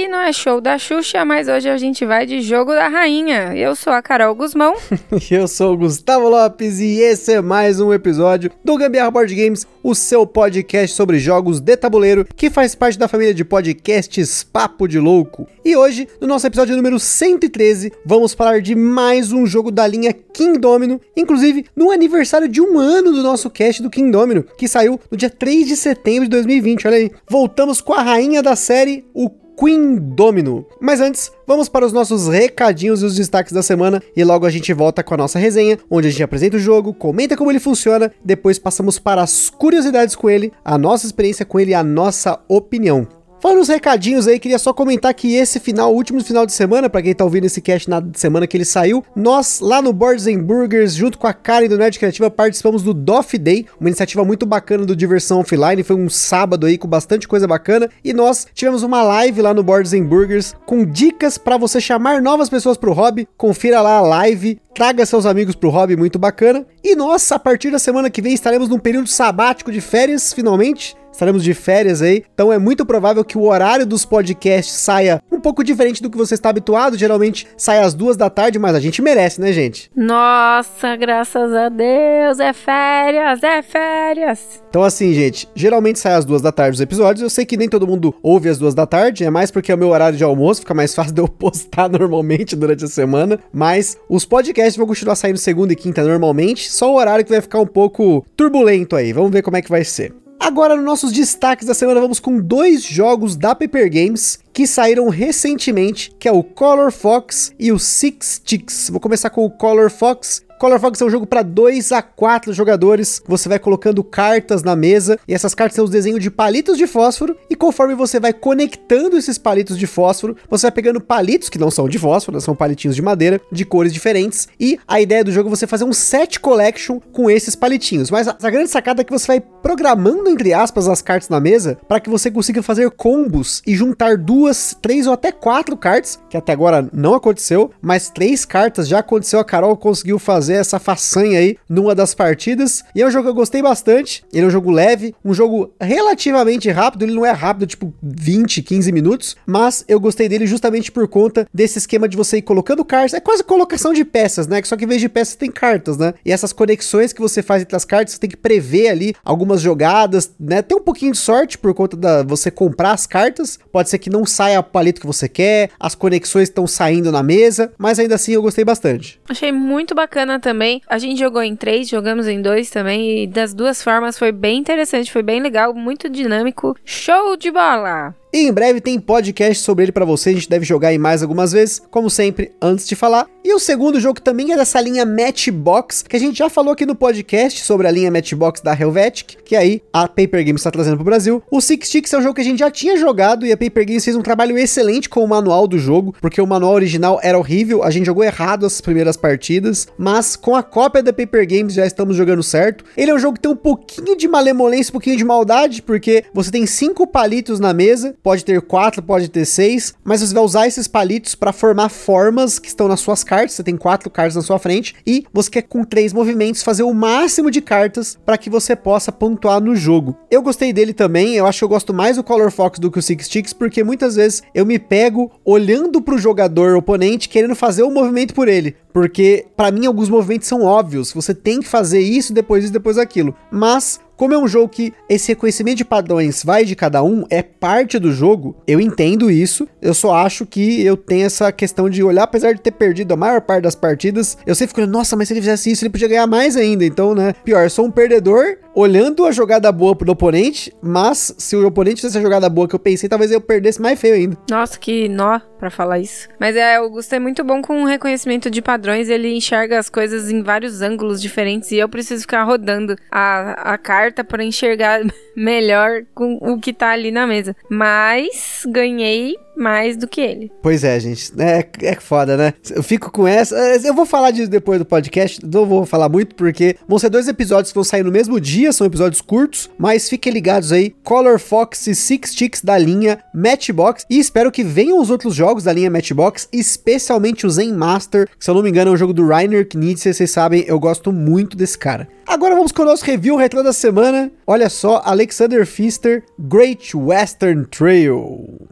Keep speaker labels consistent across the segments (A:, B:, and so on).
A: Aqui não é show da Xuxa, mas hoje a gente vai de Jogo da Rainha. Eu sou a Carol Guzmão.
B: Eu sou o Gustavo Lopes e esse é mais um episódio do Gambiarra Board Games, o seu podcast sobre jogos de tabuleiro que faz parte da família de podcasts Papo de Louco. E hoje, no nosso episódio número 113, vamos falar de mais um jogo da linha King Domino, inclusive no aniversário de um ano do nosso cast do King Domino, que saiu no dia 3 de setembro de 2020. Olha aí, voltamos com a rainha da série, o Queen Domino. Mas antes, vamos para os nossos recadinhos e os destaques da semana e logo a gente volta com a nossa resenha, onde a gente apresenta o jogo, comenta como ele funciona, depois passamos para as curiosidades com ele, a nossa experiência com ele e a nossa opinião. Falando nos recadinhos aí, queria só comentar que esse final, último final de semana, para quem tá ouvindo esse cast na semana que ele saiu, nós lá no Boards and Burgers, junto com a Karen do Nerd Criativa, participamos do Doff Day, uma iniciativa muito bacana do Diversão Offline, foi um sábado aí com bastante coisa bacana, e nós tivemos uma live lá no Boards and Burgers com dicas para você chamar novas pessoas pro hobby, confira lá a live, traga seus amigos pro hobby, muito bacana. E nós, a partir da semana que vem, estaremos num período sabático de férias, finalmente, estaremos de férias aí, então é muito provável que o horário dos podcasts saia um pouco diferente do que você está habituado, geralmente sai às duas da tarde, mas a gente merece, né, gente?
A: Nossa, graças a Deus, é férias, é férias.
B: Então assim, gente, geralmente sai às duas da tarde os episódios, eu sei que nem todo mundo ouve às duas da tarde, é mais porque é o meu horário de almoço, fica mais fácil de eu postar normalmente durante a semana, mas os podcasts vão continuar saindo segunda e quinta normalmente, só o horário que vai ficar um pouco turbulento aí, vamos ver como é que vai ser. Agora, nos nossos destaques da semana, vamos com dois jogos da Paper Games que saíram recentemente, que é o Color Fox e o Six Sticks. Vou começar com o Color Fox, Color Fox é um jogo para 2 a 4 jogadores. Você vai colocando cartas na mesa e essas cartas são os desenhos de palitos de fósforo e conforme você vai conectando esses palitos de fósforo, você vai pegando palitos que não são de fósforo, são palitinhos de madeira de cores diferentes e a ideia do jogo é você fazer um set collection com esses palitinhos. Mas a, grande sacada é que você vai programando entre aspas as cartas na mesa para que você consiga fazer combos e juntar duas, três ou até quatro cartas, que até agora não aconteceu, mas três cartas já aconteceu, a Carol conseguiu fazer fazer essa façanha aí numa das partidas. E é um jogo que eu gostei bastante. Ele é um jogo leve, um jogo relativamente rápido. Ele não é rápido, tipo 20, 15 minutos. Mas eu gostei dele justamente por conta desse esquema de você ir colocando cartas. É quase colocação de peças, né? Só que em vez de peças tem cartas, né? E essas conexões que você faz entre as cartas, você tem que prever ali algumas jogadas, né? Tem um pouquinho de sorte por conta da você comprar as cartas. Pode ser que não saia o palito que você quer, as conexões estão saindo na mesa, mas ainda assim eu gostei bastante.
A: Achei muito bacana também. A gente jogou em três, jogamos em dois também. E das duas formas foi bem interessante, foi bem legal, muito dinâmico. Show de bola!
B: E em breve tem podcast sobre ele para você, a gente deve jogar em mais algumas vezes, como sempre, antes de falar. E o segundo jogo também é dessa linha Matchbox, que a gente já falou aqui no podcast sobre a linha Matchbox da Helvetic, que aí a Paper Games está trazendo pro Brasil. O Six Sticks é um jogo que a gente já tinha jogado e a Paper Games fez um trabalho excelente com o manual do jogo, porque o manual original era horrível, a gente jogou errado as primeiras partidas, mas com a cópia da Paper Games já estamos jogando certo. Ele é um jogo que tem um pouquinho de malemolência, um pouquinho de maldade, porque você tem cinco palitos na mesa, pode ter quatro, pode ter seis, mas você vai usar esses palitos para formar formas que estão nas suas cartas. Você tem quatro cartas na sua frente e você quer com três movimentos fazer o máximo de cartas para que você possa pontuar no jogo. Eu gostei dele também, eu acho que eu gosto mais do Color Fox do que o Six Sticks porque muitas vezes eu me pego olhando para o jogador oponente querendo fazer o movimento por ele, porque para mim alguns movimentos são óbvios, você tem que fazer isso, depois isso, depois aquilo. Mas como é um jogo que esse reconhecimento de padrões vai de cada um, é parte do jogo, eu entendo isso. Eu só acho que eu tenho essa questão de olhar, apesar de ter perdido a maior parte das partidas, eu sempre fico, nossa, mas se ele fizesse isso, ele podia ganhar mais ainda. Então, né? Pior, eu sou um perdedor olhando a jogada boa pro oponente, mas se o oponente fizesse a jogada boa que eu pensei, talvez eu perdesse mais feio ainda.
A: Nossa, que nó para falar isso. Mas é, o Augusto é muito bom com o reconhecimento de padrões, ele enxerga as coisas em vários ângulos diferentes e eu preciso ficar rodando a, a carta para enxergar melhor com o que tá ali na mesa. Mas ganhei mais do que ele.
B: Pois é, gente. É, é foda, né? Eu fico com essa. É, eu vou falar disso depois do podcast. Não vou falar muito, porque vão ser dois episódios que vão sair no mesmo dia, são episódios curtos, mas fiquem ligados aí. Color Fox e Six Sticks da linha Matchbox. E espero que venham os outros jogos da linha Matchbox, especialmente o Zen Master, que se eu não me engano é um jogo do Rainer Knizia, vocês sabem, eu gosto muito desse cara. Agora vamos com o nosso review retro da semana. Olha só, Alexander Pfister, Great Western Trail.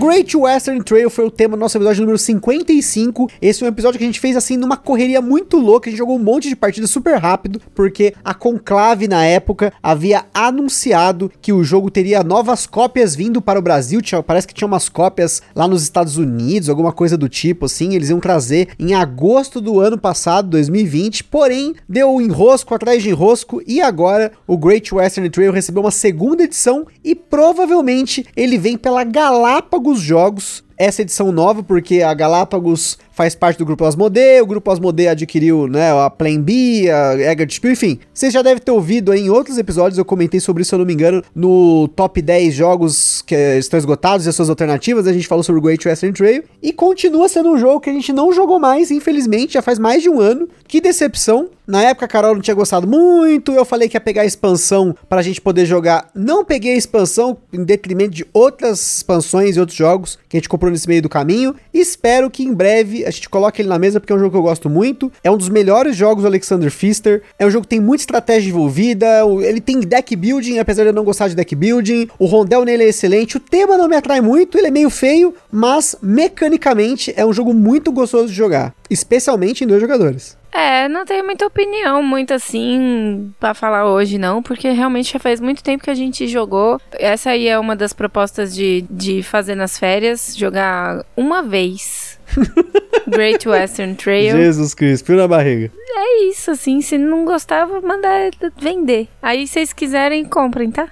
B: Great Western Trail foi o tema do nosso episódio número 55. Esse é um episódio que a gente fez assim numa correria muito louca. A gente jogou um monte de partidas super rápido, porque a Conclave na época havia anunciado que o jogo teria novas cópias vindo para o Brasil. Tinha, parece que tinha umas cópias lá nos Estados Unidos, alguma coisa do tipo assim. Eles iam trazer em agosto do ano passado, 2020. Porém, deu enrosco atrás de enrosco e agora o Great Western Trail recebeu uma segunda edição e provavelmente ele vem pela Galápagos Galápagos Jogos, essa edição nova, porque a Galápagos faz parte do grupo Asmodee, o grupo Asmodee adquiriu, né, a Plan B, a Eggert Spiel, enfim. Vocês já devem ter ouvido em outros episódios, eu comentei sobre isso, se eu não me engano, no top 10 jogos que estão esgotados e as suas alternativas, a gente falou sobre o Great Western Trail, e continua sendo um jogo que a gente não jogou mais, infelizmente, já faz mais de um ano. Que decepção. Na época a Carol não tinha gostado muito, eu falei que ia pegar a expansão pra gente poder jogar. Não peguei a expansão em detrimento de outras expansões e outros jogos que a gente comprou nesse meio do caminho. Espero que em breve a gente coloque ele na mesa porque é um jogo que eu gosto muito. É um dos melhores jogos do Alexander Pfister. É um jogo que tem muita estratégia envolvida. Ele tem deck building, apesar de eu não gostar de deck building. O rondel nele é excelente. O tema não me atrai muito, ele é meio feio, mas mecanicamente é um jogo muito gostoso de jogar, especialmente em dois jogadores.
A: É, não tenho muita opinião, muito assim, para falar hoje, não, porque realmente já faz muito tempo que a gente jogou. Essa aí é uma das propostas de, de fazer nas férias, jogar uma vez. Great Western Trail.
B: Jesus Cristo, fio na barriga.
A: É isso, assim, se não gostava, mandar vender. Aí, se vocês quiserem, comprem, tá?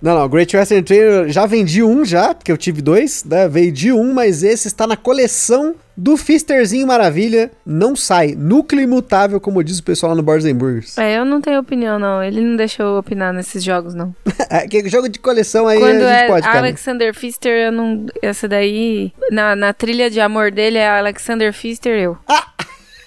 B: Não, não, Great Western Trail já vendi um já, porque eu tive dois, né? Vendi um, mas esse está na coleção do Fisterzinho Maravilha. Não sai. Núcleo imutável, como diz o pessoal lá no Boards Burgers.
A: É, eu não tenho opinião, não. Ele não deixou eu opinar nesses jogos, não.
B: é, que jogo de coleção aí
A: Quando
B: a gente
A: é
B: pode, cara.
A: Alexander Pfister, eu não... Essa daí, na, na trilha de amor dele, é Alexander Pfister, eu.
B: Ah!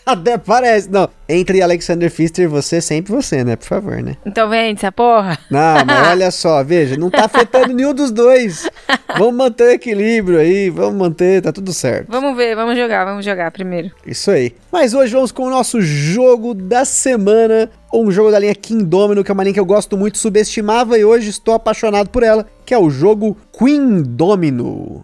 B: Até parece. Não, entre Alexander Pfister você, sempre você, né? Por favor, né?
A: Então vende essa porra.
B: Não, mas olha só, veja, não tá afetando nenhum dos dois. Vamos manter o equilíbrio aí, vamos manter, tá tudo certo.
A: Vamos ver, vamos jogar, vamos jogar primeiro.
B: Isso aí. Mas hoje vamos com o nosso jogo da semana. Um jogo da linha King Domino, que é uma linha que eu gosto muito, subestimava e hoje estou apaixonado por ela, que é o jogo Queen Domino.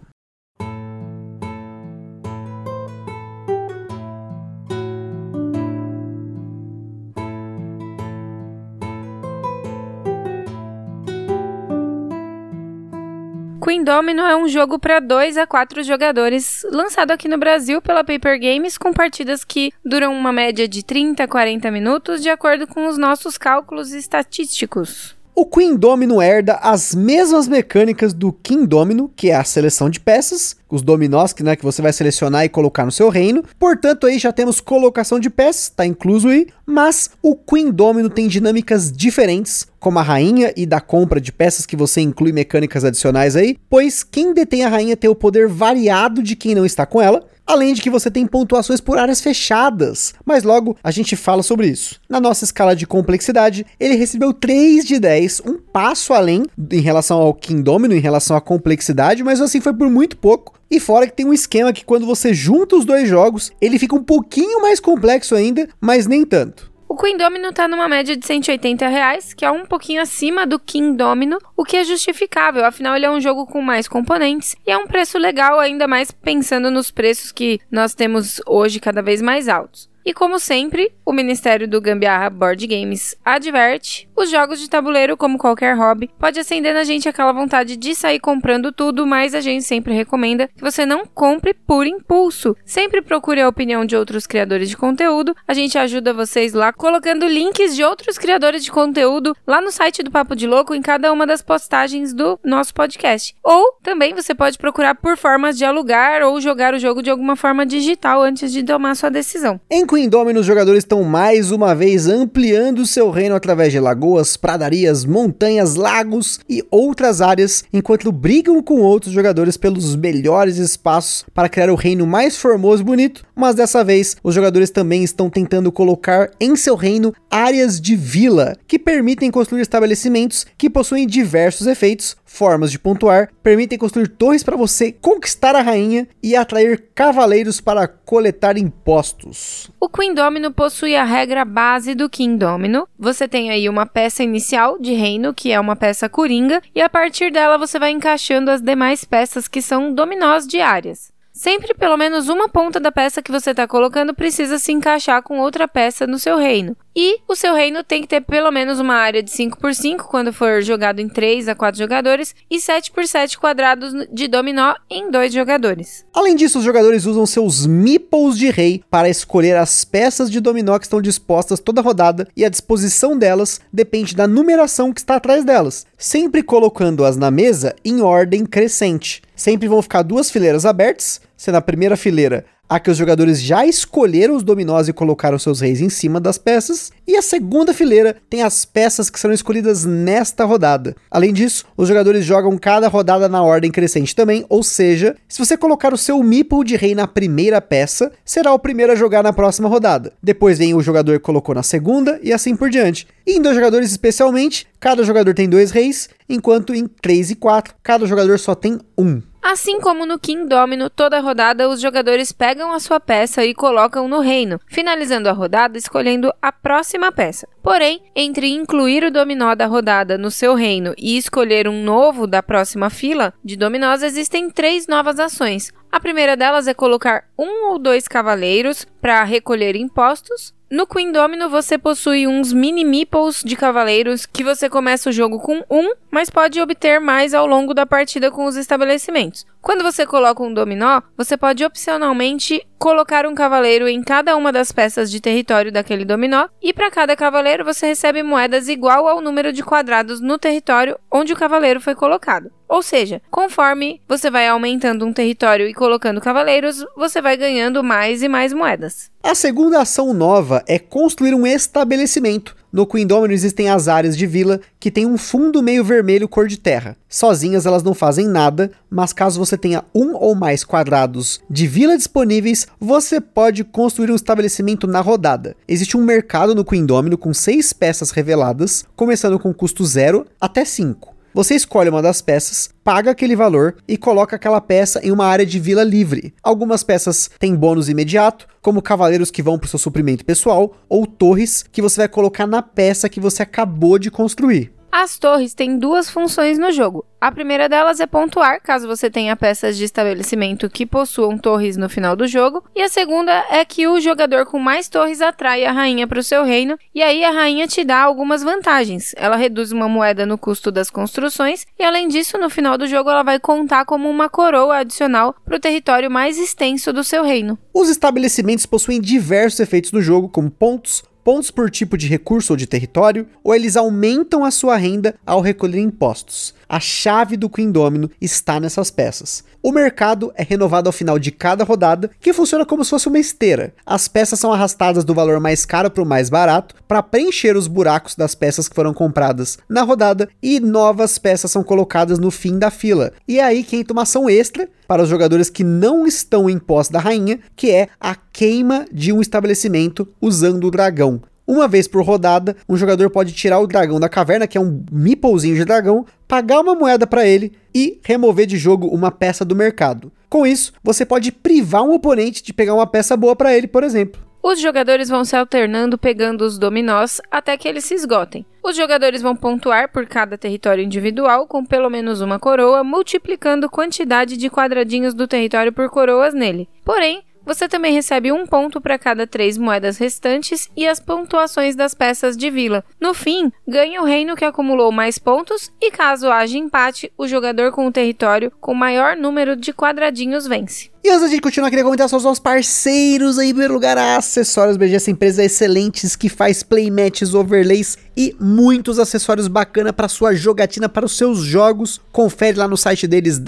A: Queen Domino é um jogo para 2 a 4 jogadores, lançado aqui no Brasil pela Paper Games, com partidas que duram uma média de 30 a 40 minutos, de acordo com os nossos cálculos estatísticos.
B: O Queen Domino herda as mesmas mecânicas do King Domino, que é a seleção de peças, os dominós que, né, que você vai selecionar e colocar no seu reino. Portanto, aí já temos colocação de peças, tá incluso aí. Mas o Queen Domino tem dinâmicas diferentes, como a rainha e da compra de peças que você inclui mecânicas adicionais aí, pois quem detém a rainha tem o poder variado de quem não está com ela, além de que você tem pontuações por áreas fechadas. Mas logo a gente fala sobre isso. Na nossa escala de complexidade, ele recebeu 3 de 10, um passo além em relação ao King Domino, em relação à complexidade, mas assim foi por muito pouco. E fora que tem um esquema que quando você junta os dois jogos, ele fica um pouquinho mais complexo ainda, mas nem tanto.
A: O Queen Domino tá numa média de 180 reais, que é um pouquinho acima do King Domino, o que é justificável, afinal ele é um jogo com mais componentes e é um preço legal, ainda mais pensando nos preços que nós temos hoje cada vez mais altos. E como sempre, o Ministério do Gambiarra Board Games adverte: os jogos de tabuleiro, como qualquer hobby, pode acender na gente aquela vontade de sair comprando tudo, mas a gente sempre recomenda que você não compre por impulso. Sempre procure a opinião de outros criadores de conteúdo. A gente ajuda vocês lá colocando links de outros criadores de conteúdo lá no site do Papo de Louco em cada uma das postagens do nosso podcast. Ou também você pode procurar por formas de alugar ou jogar o jogo de alguma forma digital antes de tomar sua decisão.
B: Em Queen os jogadores estão mais uma vez ampliando seu reino através de lagoas lagoas, pradarias, montanhas, lagos e outras áreas, enquanto brigam com outros jogadores pelos melhores espaços para criar o reino mais formoso e bonito, mas dessa vez os jogadores também estão tentando colocar em seu reino áreas de vila, que permitem construir estabelecimentos que possuem diversos efeitos, formas de pontuar, permitem construir torres para você conquistar a rainha e atrair cavaleiros para coletar impostos.
A: O Queen Domino possui a regra base do King Domino. Você tem aí uma peça inicial de reino, que é uma peça coringa, e a partir dela você vai encaixando as demais peças que são dominós diárias. Sempre pelo menos uma ponta da peça que você está colocando precisa se encaixar com outra peça no seu reino. E o seu reino tem que ter pelo menos uma área de 5 por 5 quando for jogado em 3 a 4 jogadores e 7 por 7 quadrados de dominó em 2 jogadores.
B: Além disso, os jogadores usam seus meeples de rei para escolher as peças de dominó que estão dispostas toda rodada e a disposição delas depende da numeração que está atrás delas, sempre colocando-as na mesa em ordem crescente. Sempre vão ficar duas fileiras abertas, sendo a primeira fileira a que os jogadores já escolheram os dominós e colocaram seus reis em cima das peças, e a segunda fileira tem as peças que serão escolhidas nesta rodada. Além disso, os jogadores jogam cada rodada na ordem crescente também, ou seja, se você colocar o seu meeple de rei na primeira peça, será o primeiro a jogar na próxima rodada. Depois vem o jogador que colocou na segunda e assim por diante. E em dois jogadores especialmente, cada jogador tem dois reis, enquanto em três e quatro, cada jogador só tem um.
A: Assim como no King Domino, toda rodada os jogadores pegam a sua peça e colocam no reino, finalizando a rodada escolhendo a próxima peça. Porém, entre incluir o dominó da rodada no seu reino e escolher um novo da próxima fila de dominós, existem três novas ações. A primeira delas é colocar um ou dois cavaleiros para recolher impostos, no Queen Domino você possui uns mini meeples de cavaleiros que você começa o jogo com um, mas pode obter mais ao longo da partida com os estabelecimentos. Quando você coloca um dominó, você pode opcionalmente colocar um cavaleiro em cada uma das peças de território daquele dominó, e para cada cavaleiro você recebe moedas igual ao número de quadrados no território onde o cavaleiro foi colocado. Ou seja, conforme você vai aumentando um território e colocando cavaleiros, você vai ganhando mais e mais moedas.
B: A segunda ação nova é construir um estabelecimento. No Queen Domino existem as áreas de vila que tem um fundo meio vermelho cor de terra. Sozinhas elas não fazem nada, mas caso você tenha um ou mais quadrados de vila disponíveis, você pode construir um estabelecimento na rodada. Existe um mercado no Queen Domino com seis peças reveladas, começando com custo 0 até 5. Você escolhe uma das peças, paga aquele valor e coloca aquela peça em uma área de vila livre. Algumas peças têm bônus imediato, como cavaleiros que vão para o seu suprimento pessoal, ou torres que você vai colocar na peça que você acabou de construir.
A: As torres têm duas funções no jogo. A primeira delas é pontuar, caso você tenha peças de estabelecimento que possuam torres no final do jogo, e a segunda é que o jogador com mais torres atrai a rainha para o seu reino, e aí a rainha te dá algumas vantagens. Ela reduz uma moeda no custo das construções, e além disso, no final do jogo ela vai contar como uma coroa adicional para o território mais extenso do seu reino.
B: Os estabelecimentos possuem diversos efeitos no jogo, como pontos, pontos por tipo de recurso ou de território, ou eles aumentam a sua renda ao recolher impostos. A chave do Queen Domino está nessas peças. O mercado é renovado ao final de cada rodada, que funciona como se fosse uma esteira. As peças são arrastadas do valor mais caro para o mais barato, para preencher os buracos das peças que foram compradas na rodada, e novas peças são colocadas no fim da fila. E é aí que entra uma ação extra para os jogadores que não estão em posse da rainha, que é a queima de um estabelecimento usando o dragão. Uma vez por rodada, um jogador pode tirar o dragão da caverna, que é um meeplezinho de dragão, pagar uma moeda para ele e remover de jogo uma peça do mercado. Com isso, você pode privar um oponente de pegar uma peça boa para ele, por exemplo.
A: Os jogadores vão se alternando pegando os dominós até que eles se esgotem. Os jogadores vão pontuar por cada território individual com pelo menos uma coroa, multiplicando a quantidade de quadradinhos do território por coroas nele. Porém, você também recebe um ponto para cada três moedas restantes e as pontuações das peças de vila. No fim, ganha o reino que acumulou mais pontos e caso haja empate, o jogador com o território com maior número de quadradinhos vence.
B: E antes de continuar, queria comentar sobre os nossos parceiros aí, em primeiro lugar, a Acessórios BG, essa empresa excelentes que faz playmats, overlays e muitos acessórios bacana para sua jogatina, para os seus jogos. Confere lá no site deles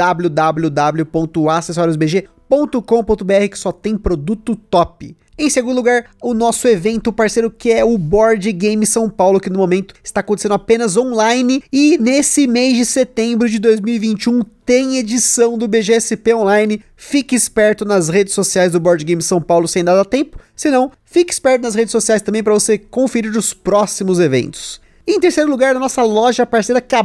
B: www.acessoriosbg.com.br que só tem produto top. Em segundo lugar, o nosso evento parceiro que é o Board Game São Paulo, que no momento está acontecendo apenas online e nesse mês de setembro de 2021 tem edição do BGSP Online. Fique esperto nas redes sociais do Board Game São Paulo sem dar tempo, senão fique esperto nas redes sociais também para você conferir os próximos eventos. Em terceiro lugar, a nossa loja parceira que é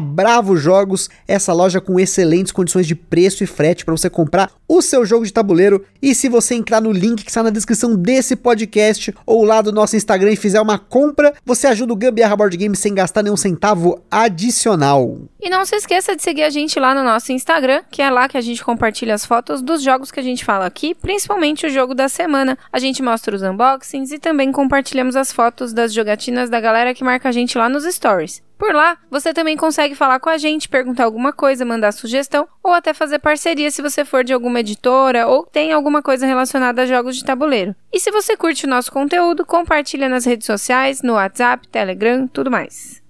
B: Jogos, essa loja com excelentes condições de preço e frete para você comprar o seu jogo de tabuleiro. E se você entrar no link que está na descrição desse podcast ou lá do nosso Instagram e fizer uma compra, você ajuda o Gambiarra Board Game sem gastar nenhum centavo adicional.
A: E não se esqueça de seguir a gente lá no nosso Instagram, que é lá que a gente compartilha as fotos dos jogos que a gente fala aqui, principalmente o jogo da semana. A gente mostra os unboxings e também compartilhamos as fotos das jogatinas da galera que marca a gente lá nos stories. Por lá, você também consegue falar com a gente, perguntar alguma coisa, mandar sugestão ou até fazer parceria se você for de alguma editora ou tem alguma coisa relacionada a jogos de tabuleiro. E se você curte o nosso conteúdo, compartilha nas redes sociais, no WhatsApp, Telegram, tudo mais.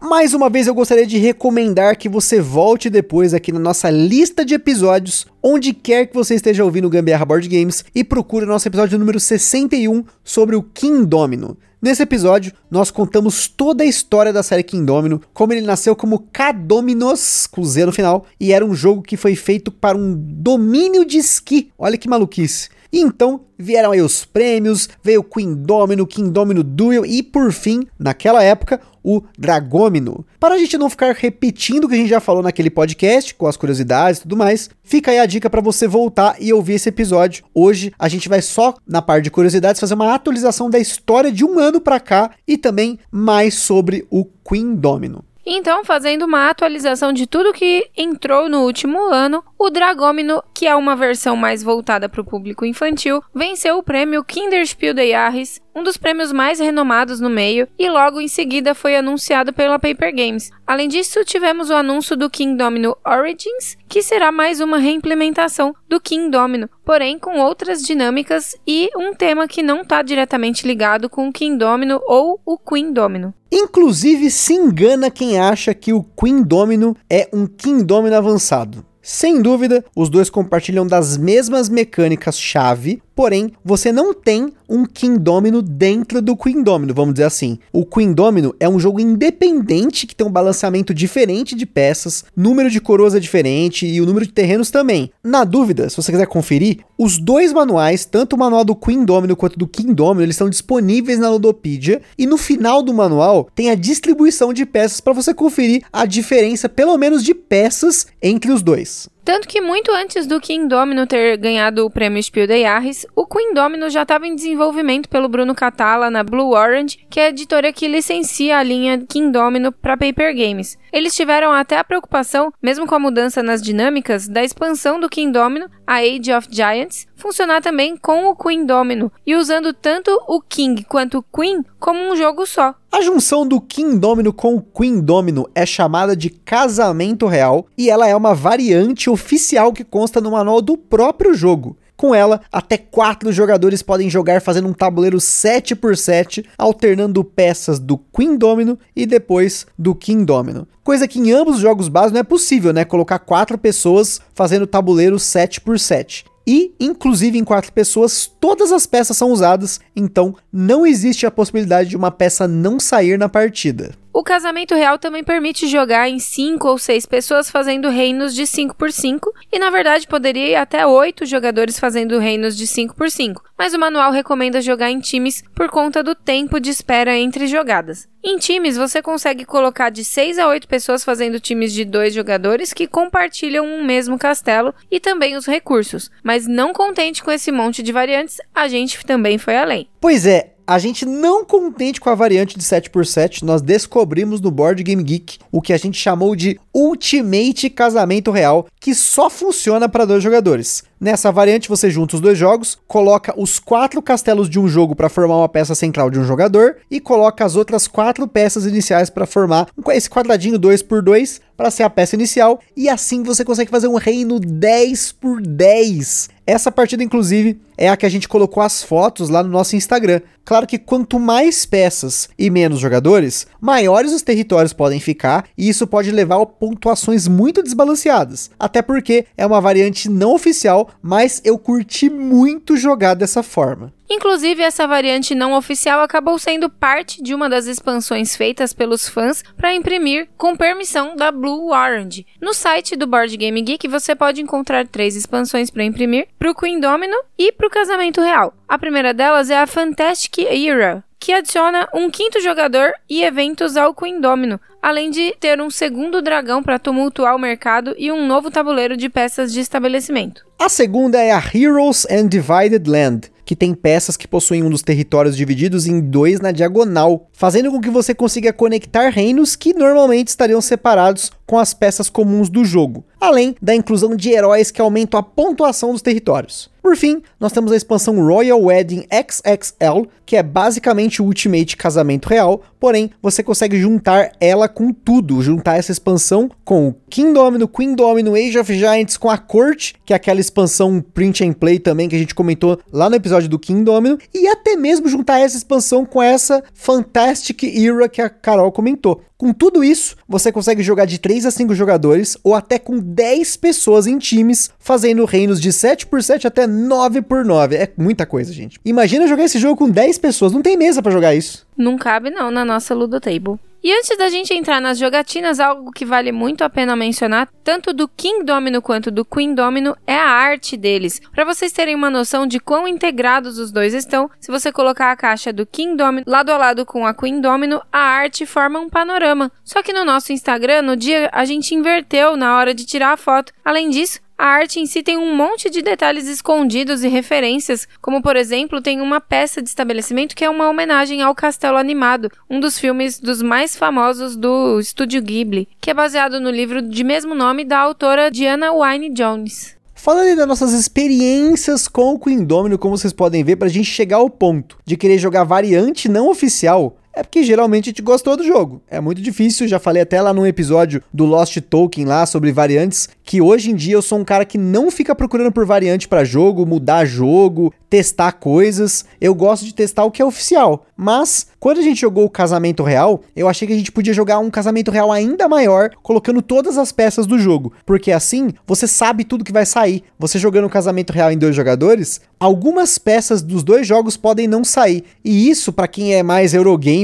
B: Mais uma vez eu gostaria de recomendar que você volte depois aqui na nossa lista de episódios, onde quer que você esteja ouvindo o Gambiarra Board Games, e procure o nosso episódio número 61 sobre o King Domino. Nesse episódio, nós contamos toda a história da série King Domino, como ele nasceu como K-Dominos, com Z no final, e era um jogo que foi feito para um domínio de esqui. Olha que maluquice. Então vieram aí os prêmios, veio o Queen Domino, King Domino Duel e por fim, naquela época, o Dragomino. Para a gente não ficar repetindo o que a gente já falou naquele podcast, com as curiosidades e tudo mais, fica aí a dica para você voltar e ouvir esse episódio. Hoje a gente vai só na parte de curiosidades fazer uma atualização da história de um ano para cá e também mais sobre o Queen Domino.
A: Então, fazendo uma atualização de tudo que entrou no último ano, o Dragomino, que é uma versão mais voltada para o público infantil, venceu o prêmio Kinderspiel des Jahres, um dos prêmios mais renomados no meio, e logo em seguida foi anunciado pela Paper Games. Além disso, tivemos o anúncio do King Domino Origins, que será mais uma reimplementação do King Domino, porém com outras dinâmicas e um tema que não está diretamente ligado com o King Domino ou o Queen Domino.
B: Inclusive, se engana quem acha que o Queen Domino é um King Domino avançado. Sem dúvida, os dois compartilham das mesmas mecânicas-chave, porém, você não tem um King Domino dentro do Queen Domino, vamos dizer assim. O Queen Domino é um jogo independente que tem um balanceamento diferente de peças, número de coroas é diferente e o número de terrenos também. Na dúvida, se você quiser conferir, os dois manuais, tanto o manual do Queen Domino quanto do King Domino, eles estão disponíveis na Ludopedia e no final do manual tem a distribuição de peças para você conferir a diferença, pelo menos de peças, entre os dois.
A: Tanto que muito antes do King Domino ter ganhado o prêmio Spiel des Jahres, o Queen Domino já estava em desenvolvimento pelo Bruno Catala na Blue Orange, que é a editora que licencia a linha King Domino para Paper Games. Eles tiveram até a preocupação, mesmo com a mudança nas dinâmicas, da expansão do King Domino, a Age of Giants, funcionar também com o Queen Domino e usando tanto o King quanto o Queen como um jogo só.
B: A junção do King Domino com o Queen Domino é chamada de casamento real e ela é uma variante oficial que consta no manual do próprio jogo. Com ela, até quatro jogadores podem jogar fazendo um tabuleiro 7 por 7 alternando peças do Queen Domino e depois do King Domino. Coisa que em ambos os jogos básicos não é possível, né? Colocar quatro pessoas fazendo tabuleiro 7 por 7 e, inclusive em quatro pessoas, todas as peças são usadas, então não existe a possibilidade de uma peça não sair na partida.
A: O casamento real também permite jogar em 5 ou 6 pessoas fazendo reinos de 5 por 5 e na verdade poderia ir até 8 jogadores fazendo reinos de 5 por 5, mas o manual recomenda jogar em times por conta do tempo de espera entre jogadas. Em times, você consegue colocar de 6 a 8 pessoas fazendo times de 2 jogadores que compartilham um mesmo castelo e também os recursos. Mas não contente com esse monte de variantes, a gente também foi além.
B: Pois é, a gente não contente com a variante de 7x7, nós descobrimos no Board Game Geek o que a gente chamou de Ultimate Casamento Real, que só funciona para dois jogadores. Nessa variante, você junta os dois jogos, coloca os quatro castelos de um jogo para formar uma peça central de um jogador e coloca as outras quatro peças iniciais para formar esse quadradinho 2 por 2 para ser a peça inicial e assim você consegue fazer um reino 10 por 10. Essa partida, inclusive, é a que a gente colocou as fotos lá no nosso Instagram. Claro que quanto mais peças e menos jogadores, maiores os territórios podem ficar, e isso pode levar a pontuações muito desbalanceadas. Até porque é uma variante não oficial, mas eu curti muito jogar dessa forma.
A: Inclusive, essa variante não oficial acabou sendo parte de uma das expansões feitas pelos fãs para imprimir com permissão da Blue Orange. No site do Board Game Geek você pode encontrar três expansões para imprimir para o Queen Domino e para o Casamento Real. A primeira delas é a Fantastic Era, que adiciona um quinto jogador e eventos ao Queen Domino, além de ter um segundo dragão para tumultuar o mercado e um novo tabuleiro de peças de estabelecimento.
B: A segunda é a Heroes and Divided Land, que tem peças que possuem um dos territórios divididos em dois na diagonal, fazendo com que você consiga conectar reinos que normalmente estariam separados com as peças comuns do jogo, além da inclusão de heróis que aumentam a pontuação dos territórios. Por fim, nós temos a expansão Royal Wedding XXL, que é basicamente o Ultimate Casamento Real, porém você consegue juntar ela com tudo, juntar essa expansão com o King Domino, Queen Domino, Age of Giants, com a Corte, que é aquela expansão print and play também que a gente comentou lá no episódio do King Domino, e até mesmo juntar essa expansão com essa Fantastic Era que a Carol comentou. Com tudo isso, você consegue jogar de 3 a 5 jogadores ou até com 10 pessoas em times, fazendo reinos de 7 por 7 até 9 por 9. É muita coisa, gente. Imagina jogar esse jogo com 10 pessoas, não tem mesa para jogar isso.
A: Não cabe não na nossa Ludotable. E antes da gente entrar nas jogatinas, algo que vale muito a pena mencionar, tanto do King Domino quanto do Queen Domino, é a arte deles. Para vocês terem uma noção de quão integrados os dois estão, se você colocar a caixa do King Domino lado a lado com a Queen Domino, a arte forma um panorama. Só que no nosso Instagram, no dia, a gente inverteu na hora de tirar a foto. Além disso, a arte em si tem um monte de detalhes escondidos e referências, como por exemplo, tem uma peça de estabelecimento que é uma homenagem ao Castelo Animado, um dos filmes dos mais famosos do estúdio Ghibli, que é baseado no livro de mesmo nome da autora Diana Wynne Jones.
B: Falando das nossas experiências com o Queen Domino, como vocês podem ver, para a gente chegar ao ponto de querer jogar variante não oficial, é porque geralmente a gente gostou do jogo. É muito difícil, já falei até lá num episódio do Lost Token lá sobre variantes, que hoje em dia eu sou um cara que não fica procurando por variante para jogo, mudar jogo, testar coisas. Eu gosto de testar o que é oficial. Mas quando a gente jogou o Casamento Real, eu achei que a gente podia jogar um Casamento Real ainda maior, colocando todas as peças do jogo, porque assim você sabe tudo que vai sair. Você jogando o Casamento Real em dois jogadores, algumas peças dos dois jogos podem não sair. E isso para quem é mais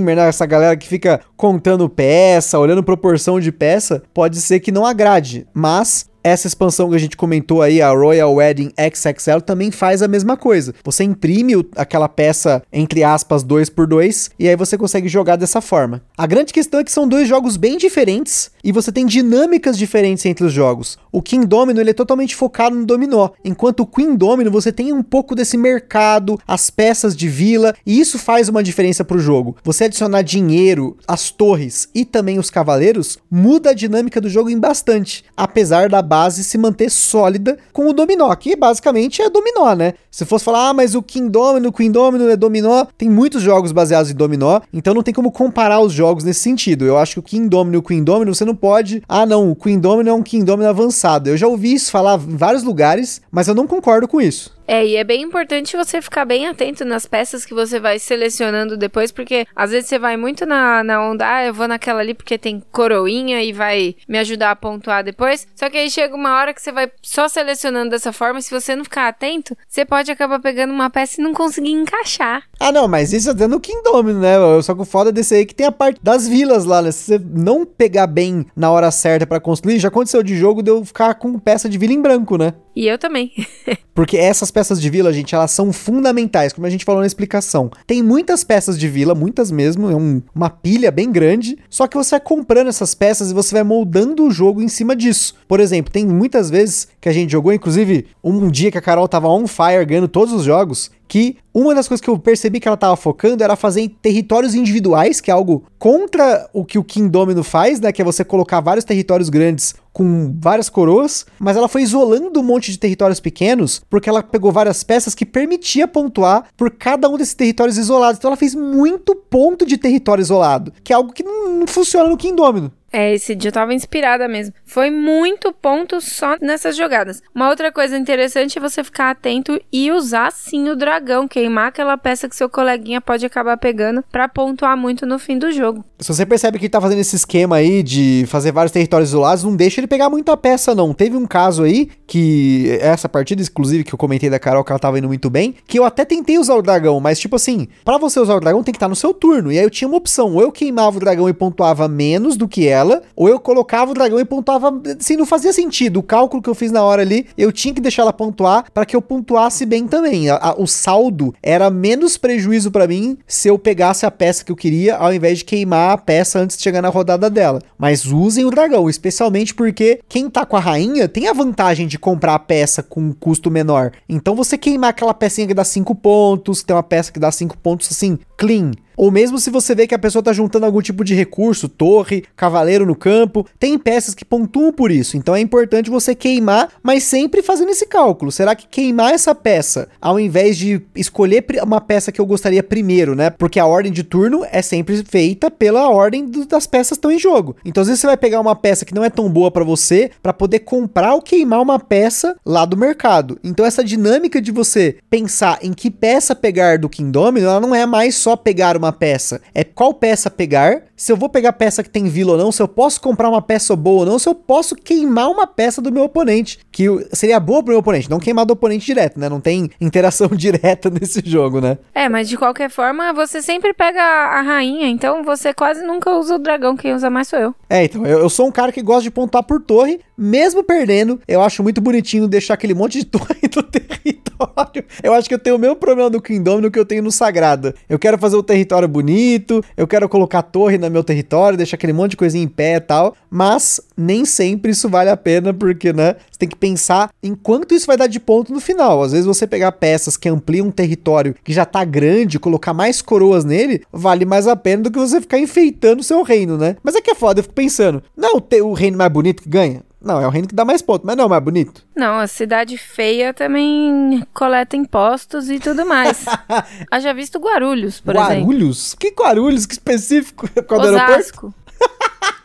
B: Eurogamer, né, essa galera que fica contando peça, olhando proporção de peça, pode ser que não agrade. Mas essa expansão que a gente comentou aí, a Royal Wedding XXL, também faz a mesma coisa. Você imprime o, aquela peça, entre aspas, 2 por 2 e aí você consegue jogar dessa forma. A grande questão é que são dois jogos bem diferentes e você tem dinâmicas diferentes entre os jogos. O King Domino ele é totalmente focado no dominó, enquanto o Queen Domino você tem um pouco desse mercado, as peças de vila, e isso faz uma diferença para o jogo. Você adicionar dinheiro, as torres e também os cavaleiros muda a dinâmica do jogo em bastante, apesar da base se manter sólida com o dominó, que basicamente é dominó, né? Se fosse falar, ah, mas o King Domino, o Queen Domino é dominó, tem muitos jogos baseados em dominó, então não tem como comparar os jogos nesse sentido. Eu acho que o King Domino e o Queen Domino você não pode, ah, não, o Queen Domino é um King Domino avançado. Eu já ouvi isso falar em vários lugares, mas eu não concordo com isso.
A: É, e é bem importante você ficar bem atento nas peças que você vai selecionando depois, porque às vezes você vai muito na, na onda, ah, eu vou naquela ali porque tem coroinha e vai me ajudar a pontuar depois. Só que aí chega uma hora que você vai só selecionando dessa forma, e se você não ficar atento, você pode acabar pegando uma peça e não conseguir encaixar.
B: Ah, não, mas isso é no King Domino, né? Só que o foda desse aí é que tem a parte das vilas lá, né? Se você não pegar bem na hora certa para construir, já aconteceu de jogo de eu ficar com peça de vila em branco, né?
A: E eu também.
B: Porque essas peças de vila, gente, elas são fundamentais, como a gente falou na explicação. Tem muitas peças de vila, muitas mesmo, é um, uma pilha bem grande, só que você vai comprando essas peças e você vai moldando o jogo em cima disso. Por exemplo, tem muitas vezes que a gente jogou, inclusive um dia que a Carol tava on fire ganhando todos os jogos, que uma das coisas que eu percebi que ela tava focando era fazer em territórios individuais, que é algo contra o que o King Domino faz, né? Que é você colocar vários territórios grandes com várias coroas, mas ela foi isolando um monte de territórios pequenos, porque ela pegou várias peças que permitia pontuar por cada um desses territórios isolados. Então ela fez muito ponto de território isolado, que é algo que não funciona no King Domino.
A: É, esse dia eu tava inspirada mesmo. Foi muito ponto só nessas jogadas. Uma outra coisa interessante é você ficar atento e usar sim o dragão, queimar aquela peça que seu coleguinha pode acabar pegando para pontuar muito no fim do jogo.
B: Se você percebe que ele tá fazendo esse esquema aí de fazer vários territórios isolados, não deixa ele pegar muita peça, não. Teve um caso aí, que essa partida, inclusive, que eu comentei da Carol, que ela tava indo muito bem, que eu até tentei usar o dragão, mas tipo assim, para você usar o dragão tem que estar tá no seu turno. E aí eu tinha uma opção, ou eu queimava o dragão e pontuava menos do que ela, dela, ou eu colocava o dragão e pontuava. Assim, não fazia sentido. O cálculo que eu fiz na hora ali, eu tinha que deixar ela pontuar para que eu pontuasse bem também. A, a, o saldo era menos prejuízo para mim se eu pegasse a peça que eu queria, ao invés de queimar a peça antes de chegar na rodada dela. Mas usem o dragão, especialmente porque quem tá com a rainha tem a vantagem de comprar a peça com um custo menor. Então você queimar aquela pecinha que dá 5 pontos, tem uma peça que dá 5 pontos assim, clean ou mesmo se você vê que a pessoa está juntando algum tipo de recurso, torre, cavaleiro no campo, tem peças que pontuam por isso. Então é importante você queimar, mas sempre fazendo esse cálculo. Será que queimar essa peça, ao invés de escolher uma peça que eu gostaria primeiro, né? Porque a ordem de turno é sempre feita pela ordem do, das peças que estão em jogo. Então às vezes você vai pegar uma peça que não é tão boa para você, para poder comprar ou queimar uma peça lá do mercado. Então essa dinâmica de você pensar em que peça pegar do Kingdom, ela não é mais só pegar uma peça. É qual peça pegar, se eu vou pegar peça que tem vila ou não, se eu posso comprar uma peça boa ou não, se eu posso queimar uma peça do meu oponente, que seria boa pro meu oponente, não queimar do oponente direto, né? Não tem interação direta nesse jogo, né?
A: É, mas de qualquer forma, você sempre pega a rainha, então você quase nunca usa o dragão, quem usa mais sou eu.
B: É, então, eu, eu sou um cara que gosta de pontuar por torre, mesmo perdendo, eu acho muito bonitinho deixar aquele monte de torre do território. Eu acho que eu tenho o mesmo problema do Kingdom que eu tenho no Sagrada. Eu quero fazer o território bonito, eu quero colocar torre no meu território, deixar aquele monte de coisinha em pé e tal, mas nem sempre isso vale a pena, porque, né, você tem que pensar em quanto isso vai dar de ponto no final. Às vezes você pegar peças que ampliam um território que já tá grande, colocar mais coroas nele, vale mais a pena do que você ficar enfeitando o seu reino, né? Mas é que é foda, eu fico pensando, não é o reino mais bonito que ganha? Não, é o reino que dá mais pontos, mas não é o mais bonito.
A: Não, a cidade feia também coleta impostos e tudo mais. Haja visto Guarulhos, por
B: Guarulhos?
A: exemplo.
B: Guarulhos? Que Guarulhos? Que específico?
A: Qual Osasco.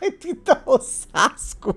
B: então, Osasco.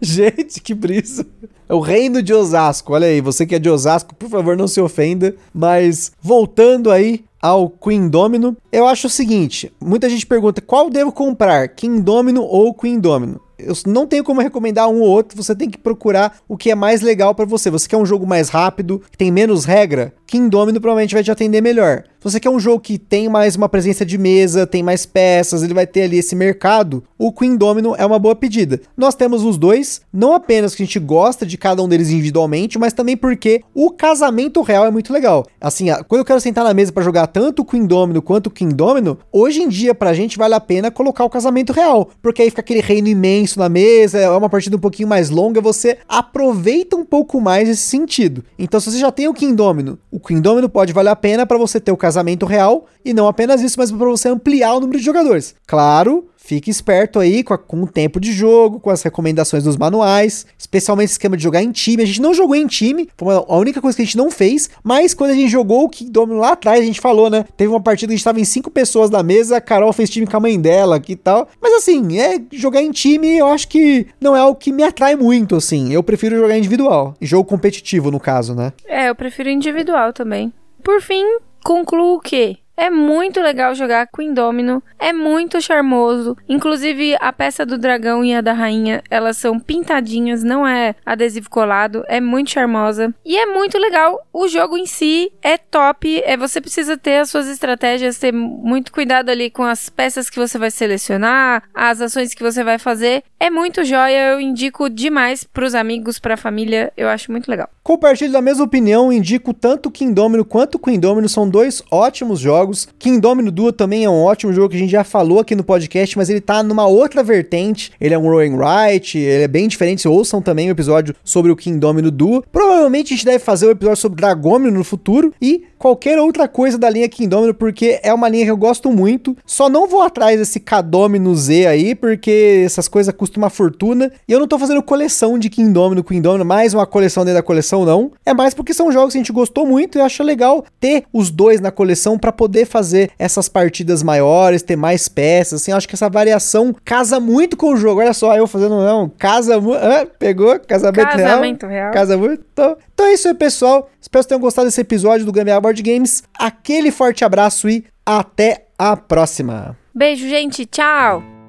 B: Gente, que brisa. É o reino de Osasco. Olha aí, você que é de Osasco, por favor, não se ofenda. Mas voltando aí ao Queen Domino, eu acho o seguinte: muita gente pergunta qual devo comprar, King Domino ou Queen Domino eu não tenho como recomendar um ou outro, você tem que procurar o que é mais legal para você. Você quer um jogo mais rápido, que tem menos regra? King Domino provavelmente vai te atender melhor. Se você quer um jogo que tem mais uma presença de mesa, tem mais peças, ele vai ter ali esse mercado, o Queen Domino é uma boa pedida. Nós temos os dois, não apenas que a gente gosta de cada um deles individualmente, mas também porque o casamento real é muito legal. Assim, quando eu quero sentar na mesa para jogar tanto o Queen Domino quanto o King Domino, hoje em dia pra gente vale a pena colocar o casamento real, porque aí fica aquele reino imenso na mesa, é uma partida um pouquinho mais longa, você aproveita um pouco mais esse sentido. Então, se você já tem o King Domino, o King Domino pode valer a pena para você ter o casamento real e não apenas isso, mas para você ampliar o número de jogadores. Claro, Fique esperto aí com, a, com, o tempo de jogo, com as recomendações dos manuais, especialmente esse esquema de jogar em time. A gente não jogou em time, foi a única coisa que a gente não fez, mas quando a gente jogou o King Domino lá atrás, a gente falou, né? Teve uma partida que a gente tava em cinco pessoas na mesa, a Carol fez time com a mãe dela e tal. Mas assim, é jogar em time, eu acho que não é algo que me atrai muito, assim. Eu prefiro jogar individual. Jogo competitivo, no caso, né?
A: É, eu prefiro individual também. Por fim, concluo que é muito legal jogar com Indomino, é muito charmoso. Inclusive, a peça do dragão e a da rainha, elas são pintadinhas, não é adesivo colado, é muito charmosa. E é muito legal. O jogo em si é top. É, você precisa ter as suas estratégias, ter muito cuidado ali com as peças que você vai selecionar, as ações que você vai fazer. É muito joia, eu indico demais pros amigos, pra família, eu acho muito legal.
B: Compartilho da mesma opinião, indico tanto King Domino quanto Queen Domino, são dois ótimos jogos. King Domino Duo também é um ótimo jogo que a gente já falou aqui no podcast, mas ele tá numa outra vertente. Ele é um Rowan Wright, ele é bem diferente. Ouçam também o episódio sobre o King Domino Duo. Provavelmente a gente deve fazer o um episódio sobre Dragomino no futuro e qualquer outra coisa da linha King Domino, porque é uma linha que eu gosto muito. Só não vou atrás desse K-Domino Z aí, porque essas coisas custam uma fortuna. E eu não tô fazendo coleção de King Domino, Queen Domino, mais uma coleção dentro da coleção, não. É mais porque são jogos que a gente gostou muito e eu acho legal ter os dois na coleção para poder fazer essas partidas maiores, ter mais peças. Assim, eu acho que essa variação casa muito com o jogo. Olha só, eu fazendo não, casa muito. Ah, pegou? Casamento,
A: Casamento real.
B: real. Casa muito. Então é isso aí, pessoal. Espero que tenham gostado desse episódio do Gambiarra Board Games. Aquele forte abraço e até a próxima.
A: Beijo, gente. Tchau.